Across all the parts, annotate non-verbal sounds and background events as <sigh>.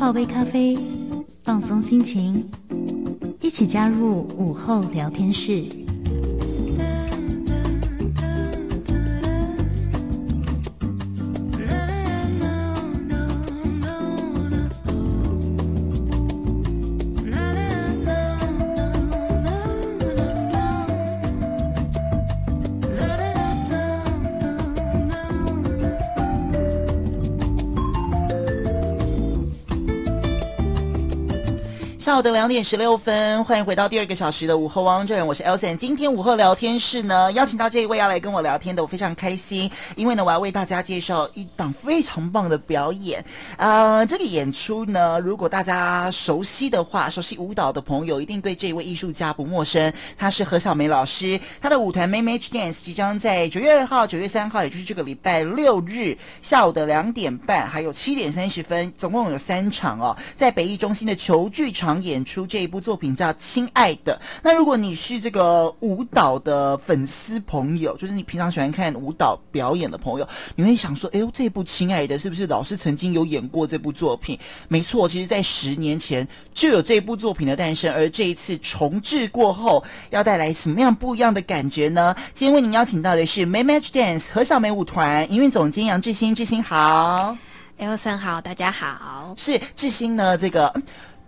泡杯咖啡，放松心情，一起加入午后聊天室。的两点十六分，欢迎回到第二个小时的午后汪正，我是 Elson。今天午后聊天室呢，邀请到这一位要来跟我聊天的，我非常开心，因为呢，我要为大家介绍一档非常棒的表演。呃，这个演出呢，如果大家熟悉的话，熟悉舞蹈的朋友一定对这一位艺术家不陌生，他是何小梅老师。他的舞团 Mamage Dance 即将在九月二号、九月三号，也就是这个礼拜六日下午的两点半，还有七点三十分，总共有三场哦，在北艺中心的球剧场。演出这一部作品叫《亲爱的》。那如果你是这个舞蹈的粉丝朋友，就是你平常喜欢看舞蹈表演的朋友，你会想说：“哎呦，这部《亲爱的》是不是老师曾经有演过这部作品？”没错，其实在十年前就有这部作品的诞生，而这一次重置过后，要带来什么样不一样的感觉呢？今天为您邀请到的是 Mamage Dance 何小梅舞团营运总监杨志新，志新好，Elson 好，大家好，是志新呢，这个。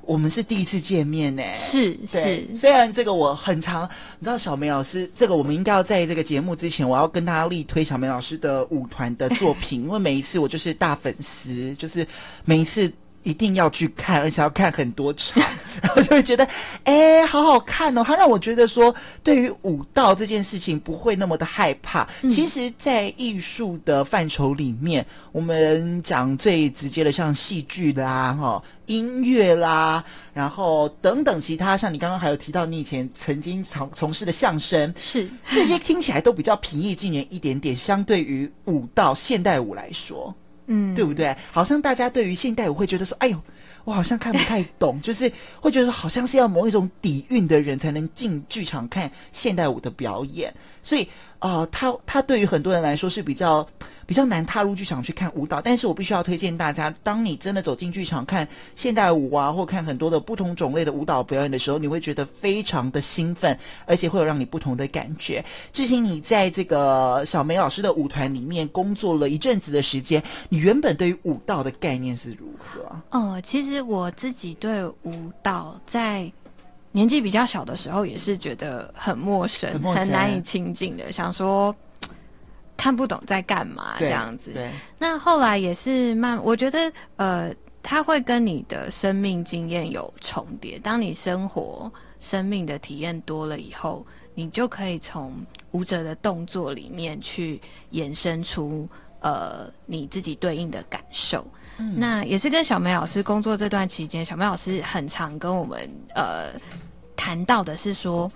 我们是第一次见面呢，是对是。虽然这个我很常，你知道小梅老师，这个我们应该要在这个节目之前，我要跟大家力推小梅老师的舞团的作品，<laughs> 因为每一次我就是大粉丝，就是每一次。一定要去看，而且要看很多场，<laughs> 然后就会觉得，哎，好好看哦！它让我觉得说，对于舞蹈这件事情不会那么的害怕。嗯、其实，在艺术的范畴里面，我们讲最直接的，像戏剧啦、哈音乐啦，然后等等其他，像你刚刚还有提到你以前曾经从从事的相声，是这些听起来都比较平易近人一点点，相对于舞蹈现代舞来说。嗯，对不对？好像大家对于现代舞会觉得说，哎呦，我好像看不太懂，<laughs> 就是会觉得说，好像是要某一种底蕴的人才能进剧场看现代舞的表演，所以。啊、呃，他他对于很多人来说是比较比较难踏入剧场去看舞蹈，但是我必须要推荐大家，当你真的走进剧场看现代舞啊，或看很多的不同种类的舞蹈表演的时候，你会觉得非常的兴奋，而且会有让你不同的感觉。致馨，你在这个小梅老师的舞团里面工作了一阵子的时间，你原本对于舞蹈的概念是如何？哦，其实我自己对舞蹈在。年纪比较小的时候，也是觉得很陌生，很，陌生很难以亲近的，想说看不懂在干嘛这样子。对。那后来也是慢，我觉得呃，它会跟你的生命经验有重叠。当你生活生命的体验多了以后，你就可以从舞者的动作里面去衍生出呃你自己对应的感受。嗯。那也是跟小梅老师工作这段期间，小梅老师很常跟我们呃。谈到的是说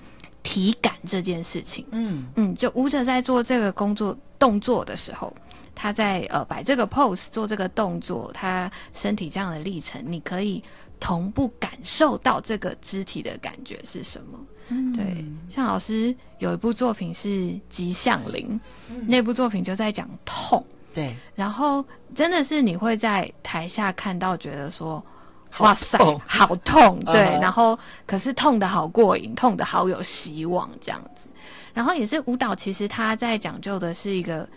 体感这件事情，嗯嗯，就舞者在做这个工作动作的时候，他在呃摆这个 pose 做这个动作，他身体这样的历程，你可以同步感受到这个肢体的感觉是什么？嗯，对，像老师有一部作品是《吉祥灵》，嗯，那部作品就在讲痛，对，然后真的是你会在台下看到，觉得说。哇塞，好痛！对，嗯、然后可是痛的好过瘾，痛的好有希望这样子。然后也是舞蹈，其实它在讲究的是一个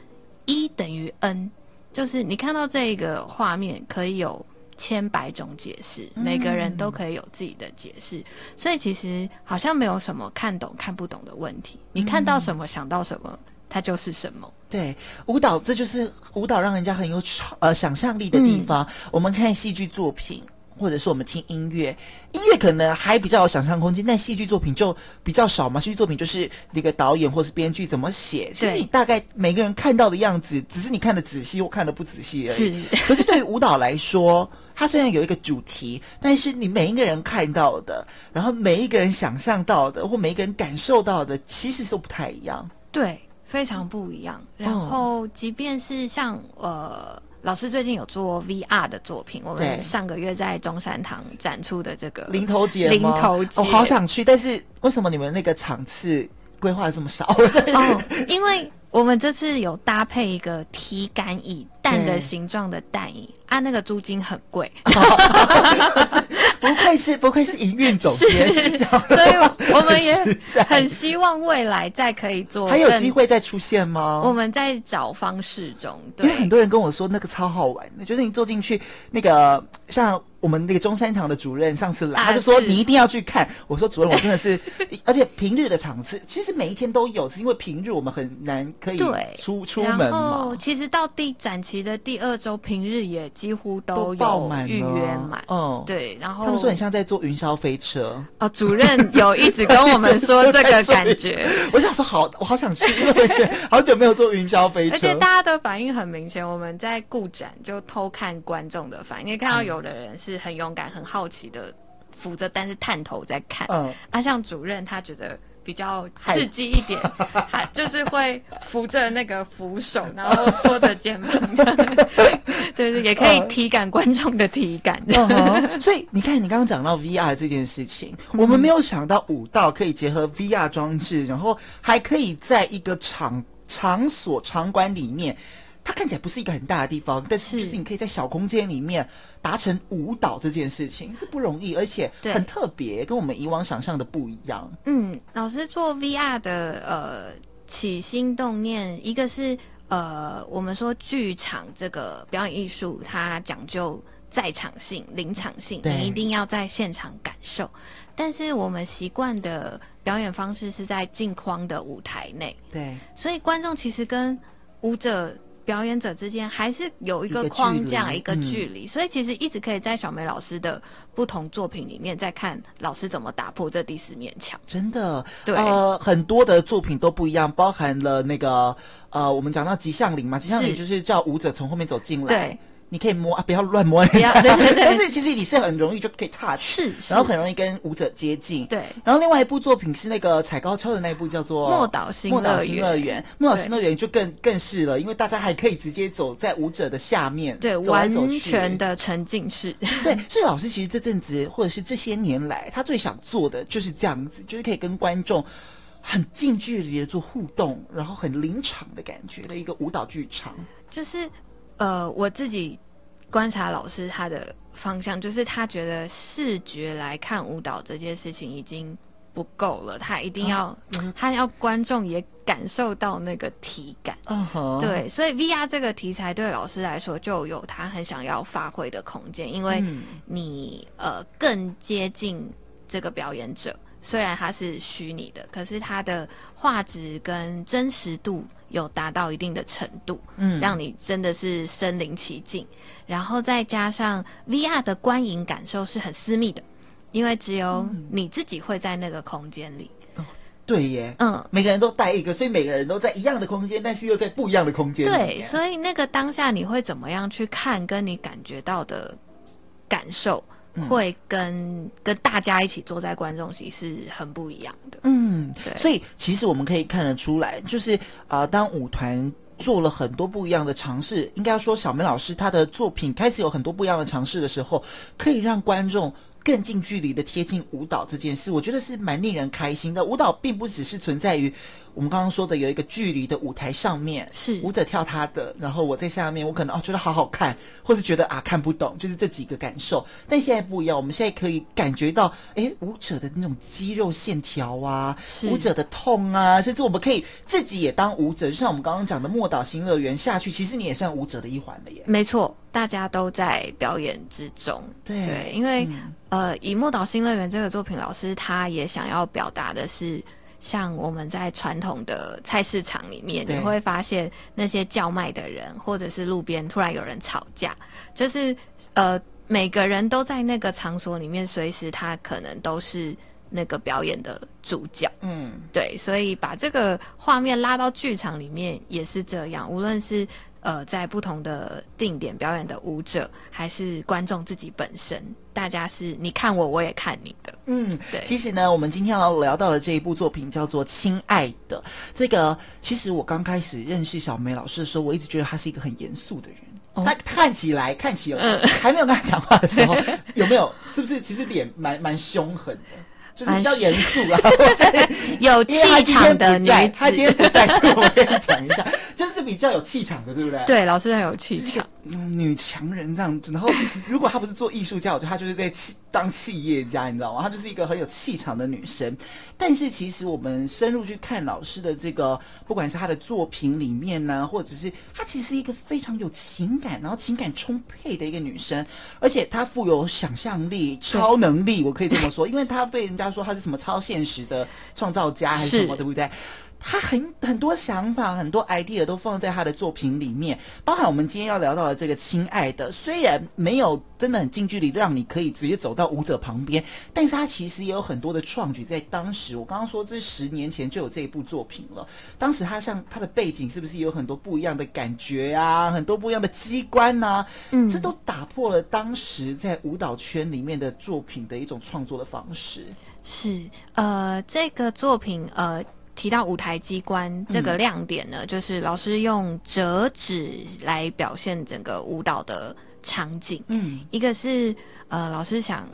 一等于 n，就是你看到这个画面可以有千百种解释，每个人都可以有自己的解释。嗯、所以其实好像没有什么看懂看不懂的问题，你看到什么想到什么，它就是什么。对，舞蹈这就是舞蹈让人家很有呃想象力的地方。嗯、我们看戏剧作品。或者是我们听音乐，音乐可能还比较有想象空间，但戏剧作品就比较少嘛。戏剧作品就是那个导演或是编剧怎么写，其实你大概每个人看到的样子，只是你看的仔细或看的不仔细而已。是。可是对于舞蹈来说，它虽然有一个主题，但是你每一个人看到的，然后每一个人想象到的，或每一个人感受到的，其实都不太一样。对，非常不一样。然后，即便是像呃。老师最近有做 VR 的作品，我们上个月在中山堂展出的这个零头节，零头节，我、哦、好想去，但是为什么你们那个场次规划的这么少？哦，因为我们这次有搭配一个体感椅，蛋的形状的蛋椅，啊，那个租金很贵。不愧是不愧是营运总监，所以我们也很希望未来再可以做，还有机会再出现吗？我们在找方式中，对，因为很多人跟我说那个超好玩的，就是你坐进去那个像。我们那个中山堂的主任上次来，他就说你一定要去看。我说主任，我真的是，<laughs> 而且平日的场次其实每一天都有，是因为平日我们很难可以出出门嘛。其实到第展期的第二周，平日也几乎都有预约满。嗯，对。然后他们说很像在坐云霄飞车。哦，主任有一直跟我们说这个 <laughs> 感觉。我想说好，我好想去，因为好久没有坐云霄飞车。而且大家的反应很明显，我们在顾展就偷看观众的反应，看到有的人是。是很勇敢、很好奇的扶着，但是探头在看。嗯，啊，像主任他觉得比较刺激一点，<laughs> 他就是会扶着那个扶手，然后缩着肩膀，<laughs> 对对，也可以体感观众的体感。嗯、所以你看，你刚刚讲到 VR 这件事情，我们没有想到舞蹈可以结合 VR 装置，然后还可以在一个场场所场馆里面。它看起来不是一个很大的地方，但是就是你可以在小空间里面达成舞蹈这件事情是不容易，而且很特别，跟我们以往想象的不一样。嗯，老师做 VR 的呃起心动念，一个是呃我们说剧场这个表演艺术，它讲究在场性、临场性，你一定要在现场感受。但是我们习惯的表演方式是在镜框的舞台内，对，所以观众其实跟舞者。表演者之间还是有一个框架，一个距离，嗯，所以其实一直可以在小梅老师的不同作品里面再看老师怎么打破这第四面墙。真的，对，呃，很多的作品都不一样，包含了那个呃，我们讲到吉祥林嘛，吉祥林就是叫舞者从后面走进来。对。你可以摸啊，不要乱摸。对对对，但是其实你是很容易就可以 touch，是，然后很容易跟舞者接近。对。然后另外一部作品是那个踩高跷的那一部，叫做《莫岛新乐园》。莫岛新乐园，莫岛新乐园就更更是了，因为大家还可以直接走在舞者的下面，对，完全的沉浸式。对，所以老师其实这阵子或者是这些年来，他最想做的就是这样子，就是可以跟观众很近距离的做互动，然后很临场的感觉的一个舞蹈剧场。就是呃，我自己。观察老师他的方向，就是他觉得视觉来看舞蹈这件事情已经不够了，他一定要、他要观众也感受到那个体感。对，所以 VR 这个题材对老师来说就有他很想要发挥的空间，因为你呃更接近这个表演者。虽然它是虚拟的，可是它的画质跟真实度有达到一定的程度，嗯，让你真的是身临其境。然后再加上 VR 的观影感受是很私密的，因为只有你自己会在那个空间里。哦，对耶，嗯，每个人都带一个，所以每个人都在一样的空间，但是又在不一样的空间。对，所以那个当下你会怎么样去看，跟你感觉到的感受。会跟跟大家一起坐在观众席是很不一样的，嗯，对。所以其实我们可以看得出来，就是啊、呃，当舞团做了很多不一样的尝试，应该说小梅老师她的作品开始有很多不一样的尝试的时候，可以让观众更近距离的贴近舞蹈这件事，我觉得是蛮令人开心的。舞蹈并不只是存在于。我们刚刚说的有一个距离的舞台上面，是舞者跳他的，然后我在下面，我可能哦觉得好好看，或是觉得啊看不懂，就是这几个感受。但现在不一样，我们现在可以感觉到，哎，舞者的那种肌肉线条啊，舞者的痛啊，甚至我们可以自己也当舞者，就像我们刚刚讲的莫岛新乐园下去，其实你也算舞者的一环了耶。没错，大家都在表演之中。对，对，因为、嗯、呃，以莫岛新乐园这个作品，老师他也想要表达的是。像我们在传统的菜市场里面，你会发现那些叫卖的人，或者是路边突然有人吵架，就是呃，每个人都在那个场所里面，随时他可能都是那个表演的主角。嗯，对，所以把这个画面拉到剧场里面也是这样，无论是。呃，在不同的定点表演的舞者，还是观众自己本身，大家是你看我，我也看你的。嗯，对。其实呢，我们今天要聊到的这一部作品叫做《亲爱的》。这个其实我刚开始认识小梅老师的时候，我一直觉得她是一个很严肃的人。哦、他看起来，看起来、嗯、还没有跟他讲话的时候，<laughs> 有没有？是不是？其实脸蛮蛮凶狠的。就是比较严肃啊，<laughs> 有气场的女子。他今天不在，我跟你讲一下，就是比较有气场的，对不对？对，老师很有气场，女强人这样子。然后，如果她不是做艺术家，我觉得她就是在企当企业家，你知道吗？她就是一个很有气场的女生。但是，其实我们深入去看老师的这个，不管是她的作品里面呢，或者是她其实一个非常有情感，然后情感充沛的一个女生，而且她富有想象力、超能力，我可以这么说，因为她被人家。说她是什么超现实的创造家还是什么，对不对？他很很多想法，很多 idea 都放在他的作品里面，包含我们今天要聊到的这个《亲爱的》，虽然没有真的很近距离让你可以直接走到舞者旁边，但是他其实也有很多的创举。在当时，我刚刚说这十年前就有这一部作品了。当时他像他的背景是不是有很多不一样的感觉啊？很多不一样的机关啊？嗯，这都打破了当时在舞蹈圈里面的作品的一种创作的方式。是，呃，这个作品，呃。提到舞台机关这个亮点呢，嗯、就是老师用折纸来表现整个舞蹈的场景。嗯，一个是呃，老师想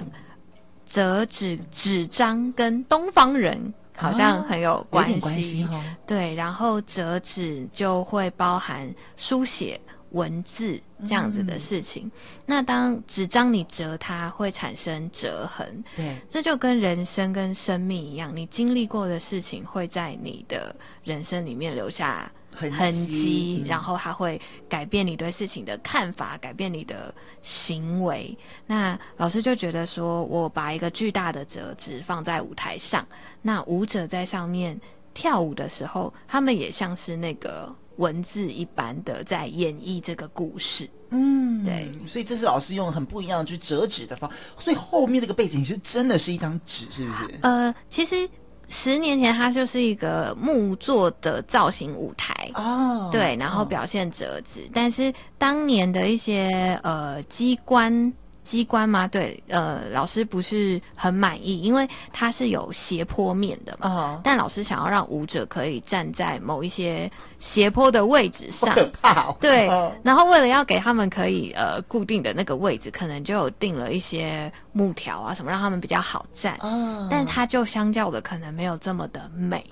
折纸纸张跟东方人好像很有关系，啊、关系哦、对，然后折纸就会包含书写。文字这样子的事情，嗯、那当纸张你折它会产生折痕，对，这就跟人生跟生命一样，你经历过的事情会在你的人生里面留下痕迹，嗯、然后它会改变你对事情的看法，改变你的行为。那老师就觉得说，我把一个巨大的折纸放在舞台上，那舞者在上面跳舞的时候，他们也像是那个。文字一般的在演绎这个故事，嗯，对，所以这是老师用很不一样的去折纸的方，所以后面那个背景其实真的是一张纸，是不是？呃，其实十年前它就是一个木做的造型舞台哦，对，然后表现折纸，哦、但是当年的一些呃机关。机关吗？对，呃，老师不是很满意，因为它是有斜坡面的嘛。Uh. 但老师想要让舞者可以站在某一些斜坡的位置上，可怕哦。对，uh. 然后为了要给他们可以呃固定的那个位置，可能就有定了一些木条啊什么，让他们比较好站。Uh. 但它就相较的可能没有这么的美。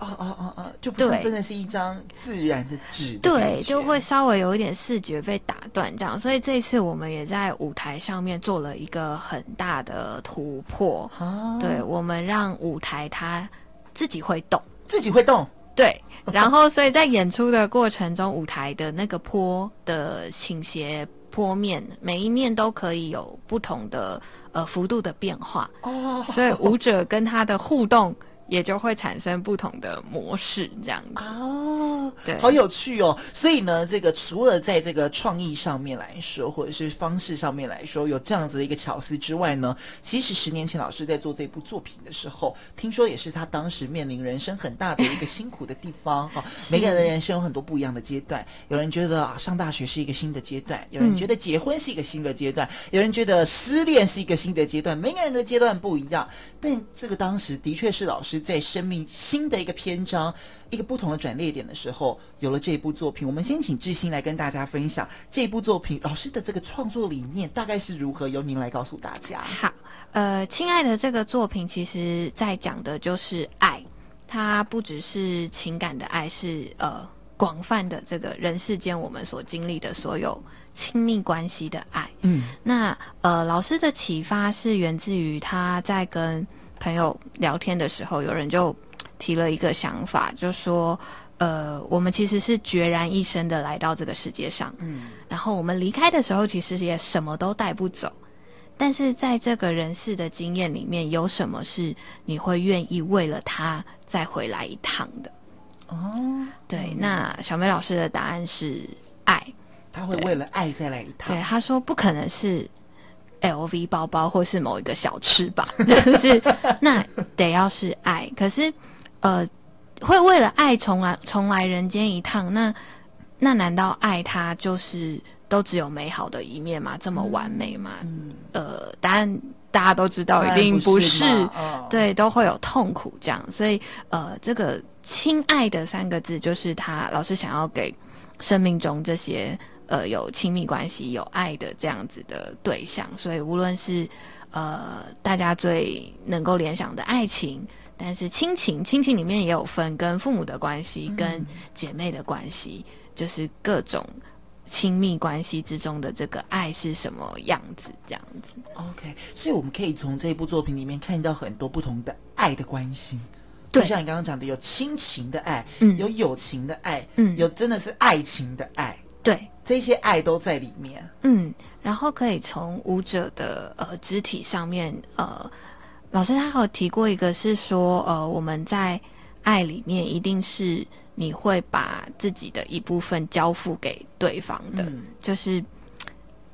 哦哦哦哦，就不是真的是一张自然的纸，对，就会稍微有一点视觉被打断这样。所以这一次我们也在舞台上面做了一个很大的突破。哦，对，我们让舞台它自己会动，自己会动。对，然后所以在演出的过程中，舞台的那个坡的倾斜坡面，每一面都可以有不同的呃幅度的变化。哦，所以舞者跟他的互动。也就会产生不同的模式，这样子哦，对，好有趣哦。所以呢，这个除了在这个创意上面来说，或者是方式上面来说，有这样子的一个巧思之外呢，其实十年前老师在做这部作品的时候，听说也是他当时面临人生很大的一个辛苦的地方哈。是 <laughs> 每个人的人生有很多不一样的阶段，有人觉得啊，上大学是一个新的阶段，有人觉得结婚是一个新的阶段，嗯、有人觉得失恋是一个新的阶段，每个人的阶段不一样。但这个当时的确是老师。在生命新的一个篇章，一个不同的转捩点的时候，有了这一部作品。我们先请致昕来跟大家分享这一部作品老师的这个创作理念大概是如何，由您来告诉大家。好，呃，亲爱的，这个作品其实在讲的就是爱，它不只是情感的爱，是呃广泛的这个人世间我们所经历的所有亲密关系的爱。嗯，那呃，老师的启发是源自于他在跟。朋友聊天的时候，有人就提了一个想法，就说：“呃，我们其实是决然一身的来到这个世界上，嗯，然后我们离开的时候，其实也什么都带不走。但是在这个人世的经验里面，有什么是你会愿意为了他再回来一趟的？”哦，对，那小梅老师的答案是爱，他会为了爱再来一趟。对，他说不可能是。LV 包包，或是某一个小吃吧，<laughs> 就是那得要是爱。可是，呃，会为了爱重来重来人间一趟，那那难道爱它就是都只有美好的一面吗？这么完美吗？嗯，呃，答案大家都知道，一定不是。不是哦、对，都会有痛苦这样。所以，呃，这个“亲爱的”三个字，就是他老师想要给生命中这些。呃有亲密关系、有爱的这样子的对象，所以无论是呃大家最能够联想的爱情，但是亲情，亲情里面也有分跟父母的关系、跟姐妹的关系，就是各种。亲密关系之中的这个爱是什么样子？这样子，OK，所以我们可以从这部作品里面看到很多不同的爱的关系。对，就像你刚刚讲的，有亲情的爱，嗯，有友情的爱，嗯，有真的是爱情的爱，对，这些爱都在里面。嗯，然后可以从舞者的呃肢体上面，呃，老师他还有提过一个是说，呃，我们在爱里面一定是。你会把自己的一部分交付给对方的，嗯、就是，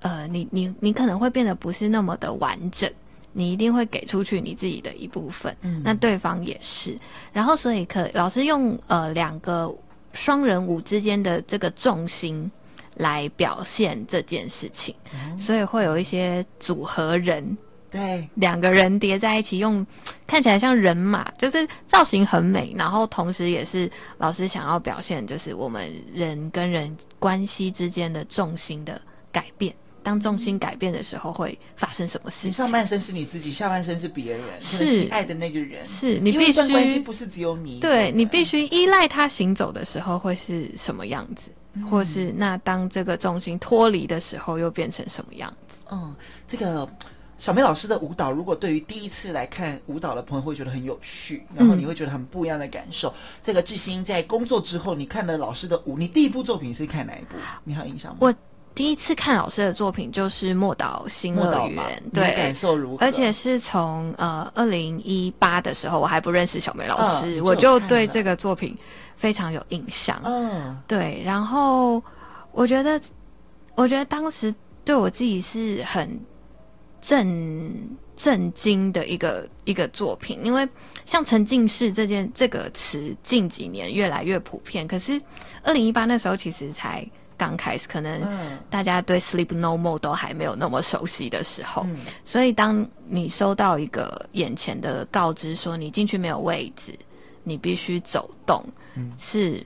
呃，你你你可能会变得不是那么的完整，你一定会给出去你自己的一部分，嗯，那对方也是，然后所以可老师用呃两个双人舞之间的这个重心来表现这件事情，嗯、所以会有一些组合人。对，两个人叠在一起用，看起来像人马，就是造型很美，然后同时也是老师想要表现，就是我们人跟人关系之间的重心的改变。当重心改变的时候，会发生什么事情？上半身是你自己，下半身是别人，是，是你爱的那个人，是你必须关系不是只有你，对你必须依赖他行走的时候会是什么样子，嗯、或是那当这个重心脱离的时候又变成什么样子？嗯，这个。小梅老师的舞蹈，如果对于第一次来看舞蹈的朋友会觉得很有趣，然后你会觉得很不一样的感受。嗯、这个志新在工作之后，你看了老师的舞，你第一部作品是看哪一部？你还有印象吗？我第一次看老师的作品就是《莫岛新乐园》，对，感受如何？而且是从呃二零一八的时候，我还不认识小梅老师，我就对这个作品非常有印象。嗯，对。然后我觉得，我觉得当时对我自己是很。震震惊的一个一个作品，因为像沉浸式这件这个词近几年越来越普遍，可是二零一八那时候其实才刚开始，可能大家对 Sleep No More 都还没有那么熟悉的时候，嗯、所以当你收到一个眼前的告知说你进去没有位置，你必须走动，嗯、是。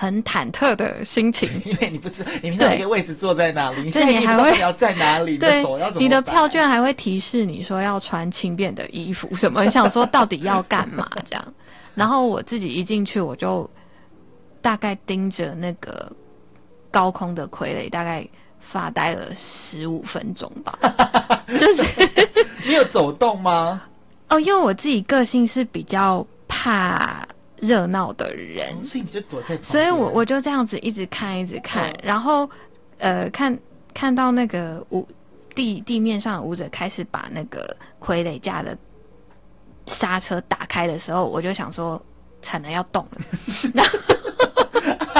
很忐忑的心情，<laughs> 因为你不知道你们那个位置坐在哪里，对你还会你要在哪里，对，手要怎么你的票券还会提示你说要穿轻便的衣服什么？你 <laughs> 想说到底要干嘛这样？然后我自己一进去，我就大概盯着那个高空的傀儡，大概发呆了十五分钟吧。<laughs> 就是 <laughs> 你有走动吗？哦，因为我自己个性是比较怕。热闹的人，哦、所以你就躲在，所以我我就这样子一直看，一直看，哦、然后呃，看看到那个舞地地面上的舞者开始把那个傀儡架的刹车打开的时候，我就想说，惨了，要动了，然 <laughs> 后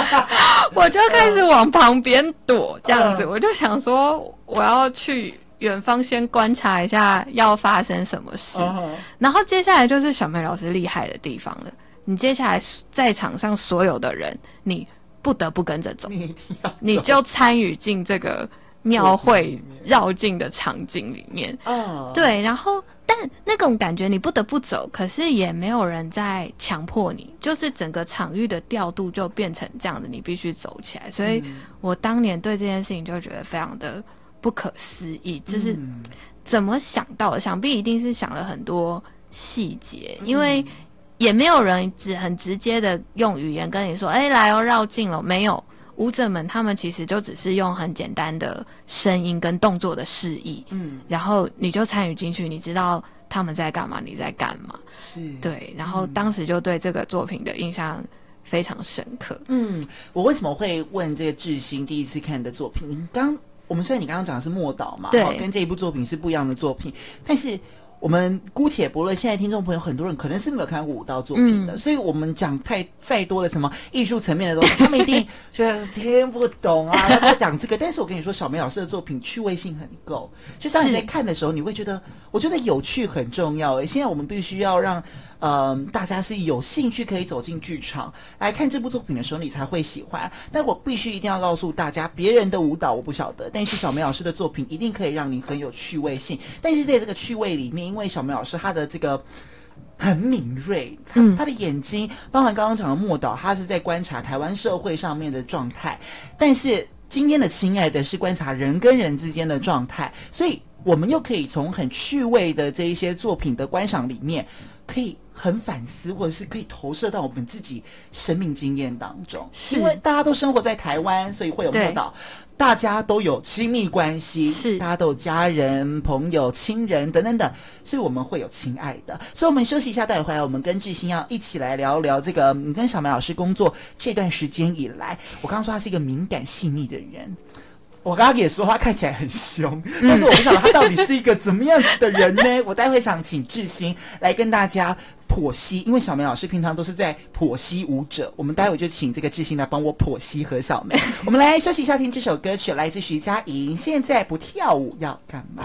<laughs> 我就开始往旁边躲，这样子，我就想说，我要去远方先观察一下要发生什么事，哦、然后接下来就是小梅老师厉害的地方了。你接下来在场上所有的人，你不得不跟着走，你就参与进这个庙会绕境的场景里面。哦，对，然后但那种感觉你不得不走，可是也没有人在强迫你，就是整个场域的调度就变成这样子，你必须走起来。所以我当年对这件事情就觉得非常的不可思议，就是怎么想到的？想必一定是想了很多细节，因为。也没有人只很直接的用语言跟你说：“哎，来哦，绕境了。”没有，舞者们他们其实就只是用很简单的声音跟动作的示意，嗯，然后你就参与进去，你知道他们在干嘛，你在干嘛，是对，然后当时就对这个作品的印象非常深刻。嗯，我为什么会问这个志新第一次看的作品？刚我们虽然你刚刚讲的是默岛嘛，对，跟这一部作品是不一样的作品，但是。我们姑且不论，现在听众朋友很多人可能是没有看过舞蹈作品的，嗯、所以我们讲太再多的什么艺术层面的东西，他们一定觉得是听不懂啊。<laughs> 他们讲这个，但是我跟你说，小梅老师的作品趣味性很够，就当你在看的时候，你会觉得，我觉得有趣很重要。诶，现在我们必须要让。嗯、呃，大家是有兴趣可以走进剧场来看这部作品的时候，你才会喜欢。但我必须一定要告诉大家，别人的舞蹈我不晓得，但是小梅老师的作品一定可以让你很有趣味性。但是在这个趣味里面，因为小梅老师她的这个很敏锐，嗯，她的眼睛，包含刚刚讲的莫导，他是在观察台湾社会上面的状态，但是今天的亲爱的是观察人跟人之间的状态，所以我们又可以从很趣味的这一些作品的观赏里面，可以很反思，或者是可以投射到我们自己生命经验当中。是因为大家都生活在台湾，所以会有碰到。大家都有亲密关系，是大家都有家人、朋友、亲人等等等，所以我们会有亲爱的。所以我们休息一下，待会回来，我们跟志新要一起来聊聊这个。你跟小梅老师工作这段时间以来，我刚刚说他是一个敏感细腻的人。我刚刚也说他看起来很凶，但是我不晓得他到底是一个怎么样子的人呢？我待会想请志新来跟大家剖析，因为小梅老师平常都是在剖析舞者，我们待会就请这个志新来帮我剖析何小梅。<laughs> 我们来休息一下，听这首歌曲，来自徐佳莹。现在不跳舞要干嘛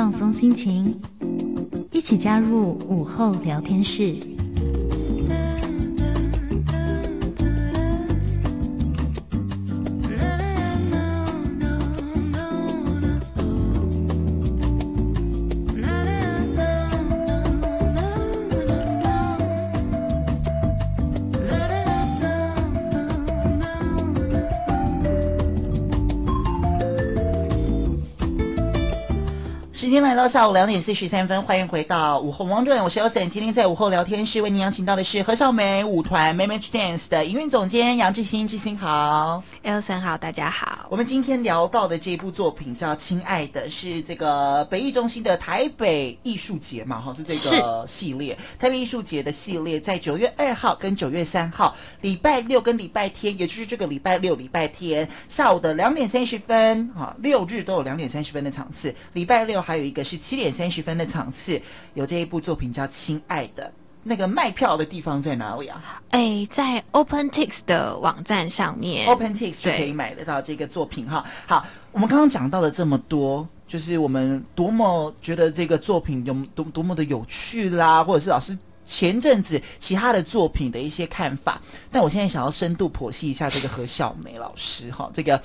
放松心情，一起加入午后聊天室。到下午两点四十三分，欢迎回到午后王者，我是 Elson。今天在午后聊天室为您邀请到的是何小梅舞团 m a m a g e Dance 的营运总监杨志新。志新好，Elson 好，大家好。我们今天聊到的这部作品叫《亲爱的》，是这个北艺中心的台北艺术节嘛？哈，是这个系列台北艺术节的系列，在九月二号跟九月三号，礼拜六跟礼拜天，也就是这个礼拜六、礼拜天下午的两点三十分，哈，六日都有两点三十分的场次，礼拜六还。有一个是七点三十分的场次，有这一部作品叫《亲爱的》，那个卖票的地方在哪里啊？哎，在 OpenTix 的网站上面，OpenTix 就可以买得到这个作品哈。好，我们刚刚讲到了这么多，就是我们多么觉得这个作品有多多么的有趣啦，或者是老师前阵子其他的作品的一些看法。但我现在想要深度剖析一下这个何小梅老师哈，这个。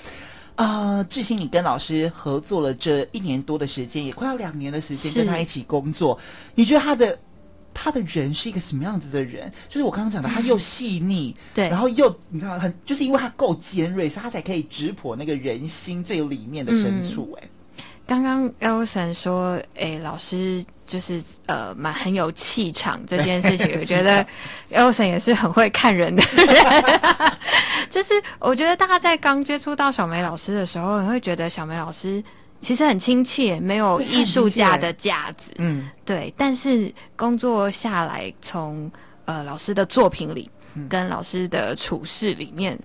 啊、呃，志新，你跟老师合作了这一年多的时间，也快要两年的时间跟他一起工作，你觉得他的他的人是一个什么样子的人？就是我刚刚讲的，他又细腻，对，然后又你知道很，就是因为他够尖锐，所以他才可以直破那个人心最里面的深处、欸。哎、嗯，刚刚 Elson 说，哎，老师。就是呃，蛮很有气场这件事情，我觉得 Elson 也是很会看人的人。<laughs> 就是我觉得大家在刚接触到小梅老师的时候，你会觉得小梅老师其实很亲切，没有艺术家的架子。嗯，对。但是工作下来，从呃老师的作品里，跟老师的处事里面，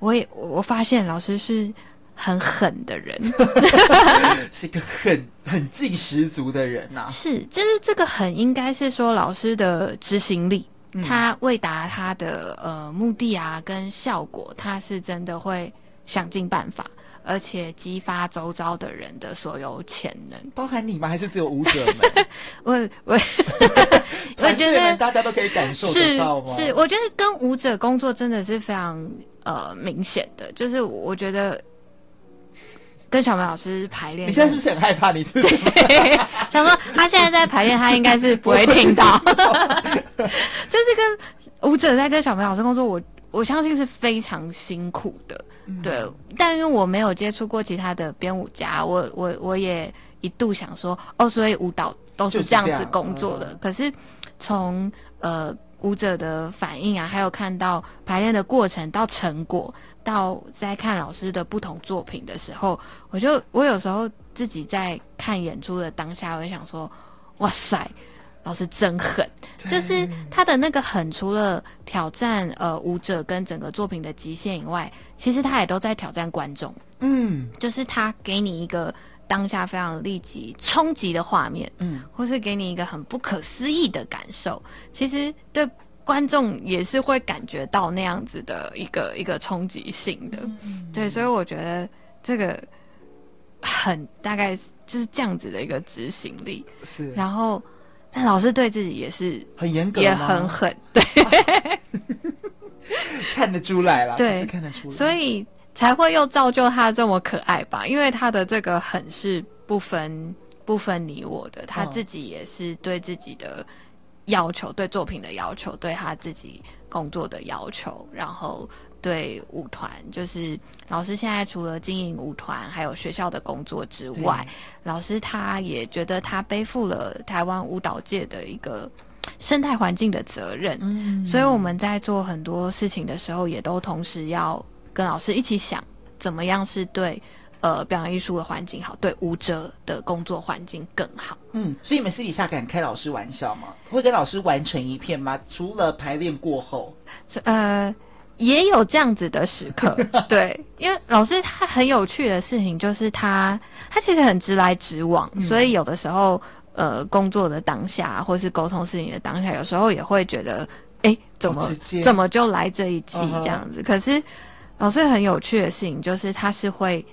我也我发现老师是。很狠的人，<laughs> 是一个很很劲十足的人呐、啊。是，就是这个狠，应该是说老师的执行力，嗯、他为达他的呃目的啊跟效果，他是真的会想尽办法，而且激发周遭的人的所有潜能。包含你吗？还是只有舞者们？<laughs> 我我 <laughs> 我觉得大家都可以感受得到吗？是，是，我觉得跟舞者工作真的是非常呃明显的，就是我觉得。跟小梅老师排练，你现在是不是很害怕？你自己想说他现在在排练，他应该是不会听到。<laughs> 就是跟舞者在跟小梅老师工作，我我相信是非常辛苦的。嗯、对，但因为我没有接触过其他的编舞家，我我我也一度想说，哦，所以舞蹈都是这样子工作的。可是从呃舞者的反应啊，还有看到排练的过程到成果。到在看老师的不同作品的时候，我就我有时候自己在看演出的当下，我就想说：哇塞，老师真狠！就是他的那个狠，除了挑战呃舞者跟整个作品的极限以外，其实他也都在挑战观众。嗯，就是他给你一个当下非常立即冲击的画面，嗯，或是给你一个很不可思议的感受，其实对观众也是会感觉到那样子的一个一个冲击性的，嗯、对，所以我觉得这个很大概就是这样子的一个执行力，是，然后但老师对自己也是很严格，也很狠，对，<laughs> 看得出来了，对，看得出来，所以。才会又造就他这么可爱吧？因为他的这个狠是不分不分你我的，他自己也是对自己的要求、对作品的要求、对他自己工作的要求，然后对舞团，就是老师现在除了经营舞团，还有学校的工作之外，老师他也觉得他背负了台湾舞蹈界的一个生态环境的责任。嗯，所以我们在做很多事情的时候，也都同时要。跟老师一起想，怎么样是对呃表演艺术的环境好，对舞者的工作环境更好。嗯，所以你们私底下敢开老师玩笑吗？会跟老师玩成一片吗？除了排练过后，呃，也有这样子的时刻。<laughs> 对，因为老师他很有趣的事情就是他他其实很直来直往，嗯、所以有的时候呃工作的当下或是沟通事情的当下，有时候也会觉得哎怎么怎么就来这一季这样子？Uh -huh. 可是。老师很有趣的事情就是，他是会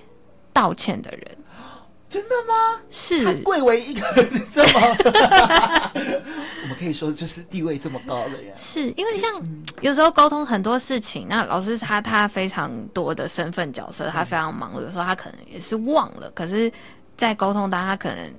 道歉的人。真的吗？是。他贵为一个这么，<laughs> 我们可以说就是地位这么高的人。是因为像有时候沟通很多事情，那老师他他非常多的身份角色，他非常忙碌，有时候他可能也是忘了。可是，在沟通当中，他可能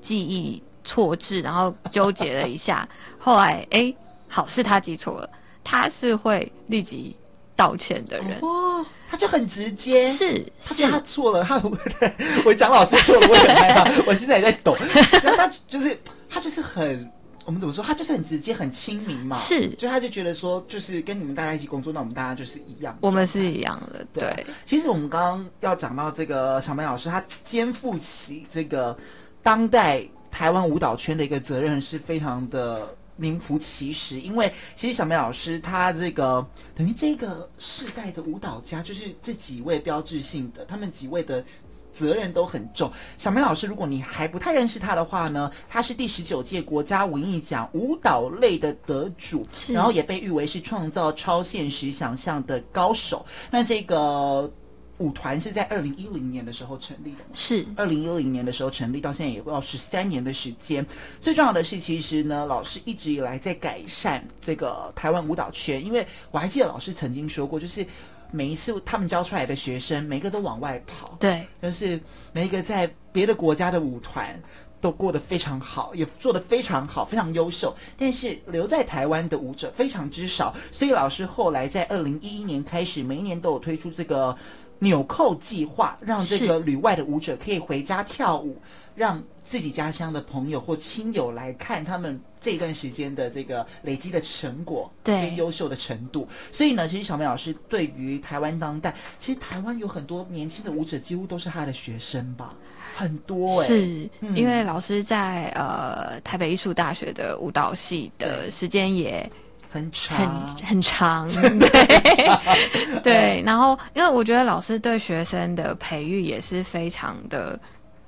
记忆错置，然后纠结了一下，后来哎、欸，好是他记错了，他是会立即。道歉的人哦，他就很直接，是是他错了，他 <laughs> 我讲老师错了，我很害怕，<laughs> 我现在也在抖。<laughs> 然后他就是他就是很，我们怎么说？他就是很直接，很亲民嘛。是，就他就觉得说，就是跟你们大家一起工作，那我们大家就是一样，我们是一样的。对，对其实我们刚刚要讲到这个小梅老师，他肩负起这个当代台湾舞蹈圈的一个责任，是非常的。名副其实，因为其实小梅老师她这个等于这个世代的舞蹈家，就是这几位标志性的，他们几位的责任都很重。小梅老师，如果你还不太认识他的话呢，他是第十九届国家文艺奖舞蹈类的得主，然后也被誉为是创造超现实想象的高手。那这个。舞团是在二零一零年的时候成立的，是二零一零年的时候成立，到现在也要十三年的时间。最重要的是，其实呢，老师一直以来在改善这个台湾舞蹈圈。因为我还记得老师曾经说过，就是每一次他们教出来的学生，每个都往外跑，对，就是每一个在别的国家的舞团都过得非常好，也做得非常好，非常优秀。但是留在台湾的舞者非常之少，所以老师后来在二零一一年开始，每一年都有推出这个。纽扣计划，让这个旅外的舞者可以回家跳舞，让自己家乡的朋友或亲友来看他们这段时间的这个累积的成果，对，优秀的程度。所以呢，其实小梅老师对于台湾当代，其实台湾有很多年轻的舞者，几乎都是他的学生吧，很多哎、欸。是、嗯、因为老师在呃台北艺术大学的舞蹈系的时间也。很长，很 <laughs> 很长，对对。然后，因为我觉得老师对学生的培育也是非常的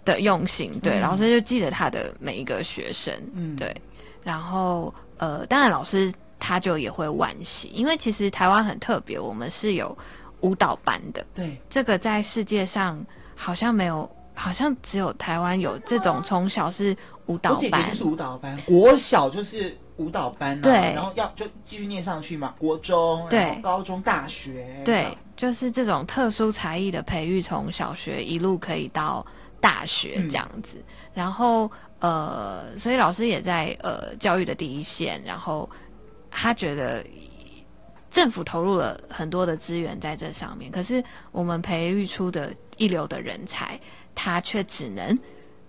的用心，对、嗯，老师就记得他的每一个学生，嗯，对。然后，呃，当然老师他就也会惋惜，因为其实台湾很特别，我们是有舞蹈班的，对，这个在世界上好像没有，好像只有台湾有这种从小是舞蹈班，就是舞蹈班，国小就是。舞蹈班、啊，对，然后要就继续念上去嘛，国中，对，然后高中、大学，对，就是这种特殊才艺的培育，从小学一路可以到大学这样子。嗯、然后呃，所以老师也在呃教育的第一线，然后他觉得政府投入了很多的资源在这上面，可是我们培育出的一流的人才，他却只能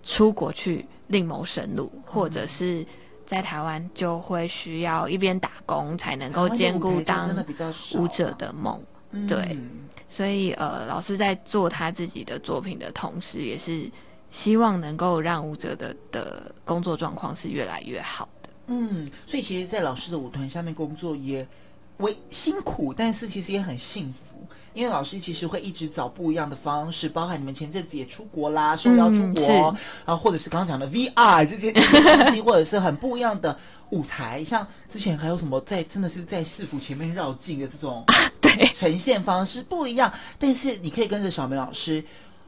出国去另谋生路，嗯、或者是。在台湾就会需要一边打工才能够兼顾当舞者的梦，对，所以呃，老师在做他自己的作品的同时，也是希望能够让舞者的的工作状况是越来越好的。嗯，所以其实，在老师的舞团下面工作也为辛苦，但是其实也很幸福。因为老师其实会一直找不一样的方式，包含你们前阵子也出国啦，受邀出国，然后、啊、或者是刚刚讲的 VR 这些东西，或者是很不一样的舞台，<laughs> 像之前还有什么在真的是在市府前面绕境的这种对呈现方式不一样，但是你可以跟着小梅老师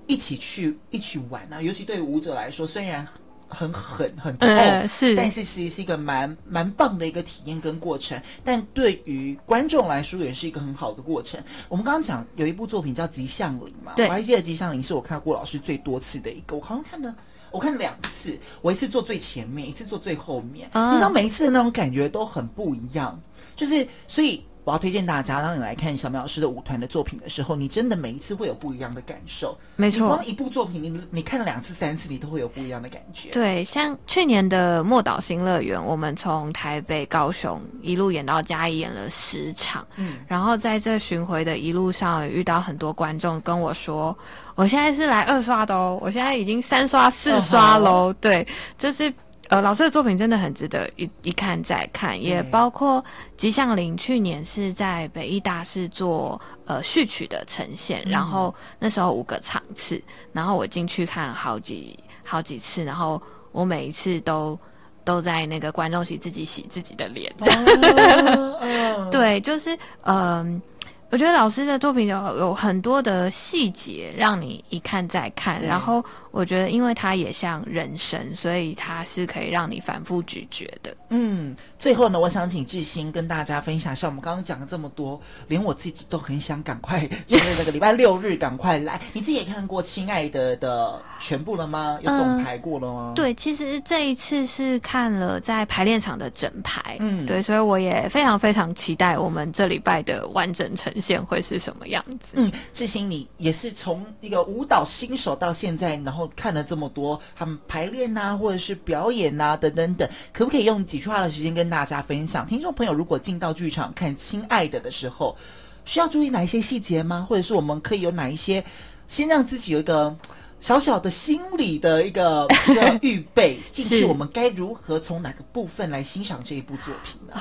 一起去一起玩啊，尤其对舞者来说，虽然。很狠很痛，呃、是，但是其实是一个蛮蛮棒的一个体验跟过程。但对于观众来说，也是一个很好的过程。我们刚刚讲有一部作品叫《吉祥林》嘛，我还记得《吉祥林》是我看过老师最多次的一个，我好像看了，我看了两次，我一次坐最前面，一次坐最后面，嗯、你知道每一次的那种感觉都很不一样，就是所以。我要推荐大家，当你来看小苗老师的舞团的作品的时候，你真的每一次会有不一样的感受。没错，光一部作品，你你看了两次、三次，你都会有不一样的感觉。对，像去年的莫岛新乐园，我们从台北、高雄一路演到嘉义，演了十场。嗯，然后在这巡回的一路上，遇到很多观众跟我说：“我现在是来二刷的哦，我现在已经三刷、四刷喽。哦”对，就是。呃，老师的作品真的很值得一一看再看，也包括吉祥林去年是在北艺大是做呃序曲的呈现，嗯，然后那时候五个场次，然后我进去看好几好几次，然后我每一次都都在那个观众席自己洗自己的脸，哦、<laughs> 对，就是嗯。呃我觉得老师的作品有有很多的细节，让你一看再看。然后我觉得，因为它也像人生，所以它是可以让你反复咀嚼的。嗯，最后呢，我想请志兴跟大家分享，像我们刚刚讲了这么多，连我自己都很想赶快，就是那个礼拜六日赶快来。你自己也看过《亲爱的》的全部了吗？有总排过了吗？呃，对，其实这一次是看了在排练场的整排。嗯，对，所以我也非常非常期待我们这礼拜的完整呈现会是什么样子。嗯，志兴，你也是从一个舞蹈新手到现在，然后看了这么多他们排练啊，或者是表演啊，等等等，可不可以用几句话的时间跟大家分享？听众朋友，如果进到剧场看《亲爱的》的时候，需要注意哪一些细节吗？或者是我们可以有哪一些，先让自己有一个小小的心理的一个一个预备 <laughs> 进去，我们该如何从哪个部分来欣赏这一部作品呢？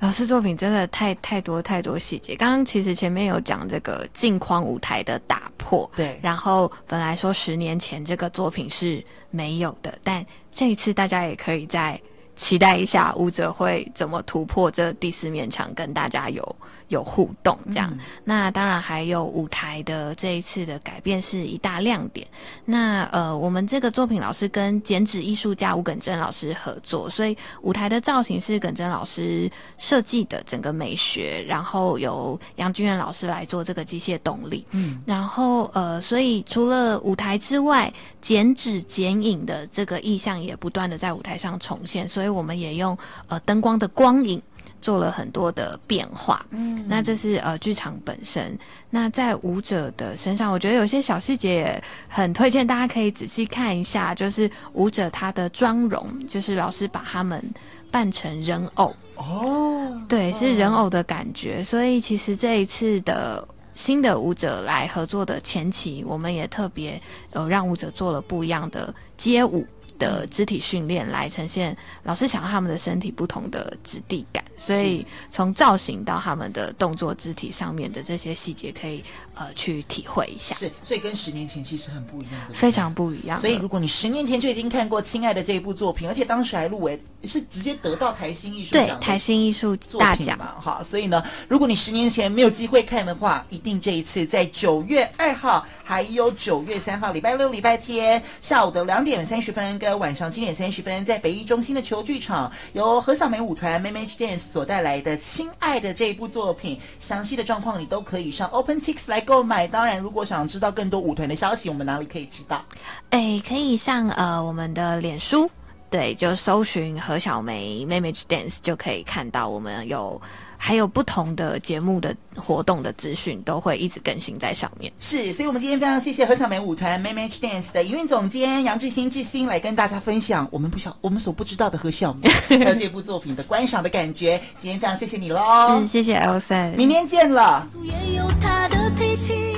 老师作品真的太太多太多细节。刚刚其实前面有讲这个镜框舞台的打破，对。然后本来说十年前这个作品是没有的，但这一次大家也可以再期待一下舞者会怎么突破这第四面墙，跟大家有。有互动这样，嗯，那当然还有舞台的这一次的改变是一大亮点。那呃，我们这个作品老师跟剪纸艺术家吴耿真老师合作，所以舞台的造型是耿真老师设计的整个美学，然后由杨君元老师来做这个机械动力。嗯，然后呃，所以除了舞台之外，剪纸剪影的这个意象也不断的在舞台上重现，所以我们也用呃灯光的光影。做了很多的变化，嗯，那这是呃剧场本身。那在舞者的身上，我觉得有些小细节也很推荐大家可以仔细看一下，就是舞者他的妆容，就是老师把他们扮成人偶哦，对，是人偶的感觉。所以其实这一次的新的舞者来合作的前期，我们也特别呃让舞者做了不一样的街舞。的肢体训练来呈现老师想要他们的身体不同的质地感，所以从造型到他们的动作肢体上面的这些细节，可以呃去体会一下。是，所以跟十年前其实很不一样的，非常不一样。所以如果你十年前就已经看过《亲爱的》这一部作品，而且当时还入围，是直接得到台新艺术奖对台新艺术大奖嘛？哈，所以呢，如果你十年前没有机会看的话，一定这一次在九月二号还有九月三号礼拜六、礼拜天下午的两点三十分跟。在晚上七点三十分，在北艺中心的球剧场，由何小梅舞团 Mamage Dance 所带来的《亲爱的》这一部作品，详细的状况你都可以上 OpenTix 来购买。当然，如果想知道更多舞团的消息，我们哪里可以知道？哎，可以上呃我们的脸书，对，就搜寻何小梅 Mamage Dance 就可以看到我们有。还有不同的节目的活动的资讯都会一直更新在上面。是，所以我们今天非常谢谢何小梅舞团 Mamage Dance 的营运总监杨志新志新来跟大家分享我们不晓我们所不知道的何小梅 <laughs> 还有这部作品的观赏的感觉。今天非常谢谢你喽，是谢谢 Elsa，明天见了。听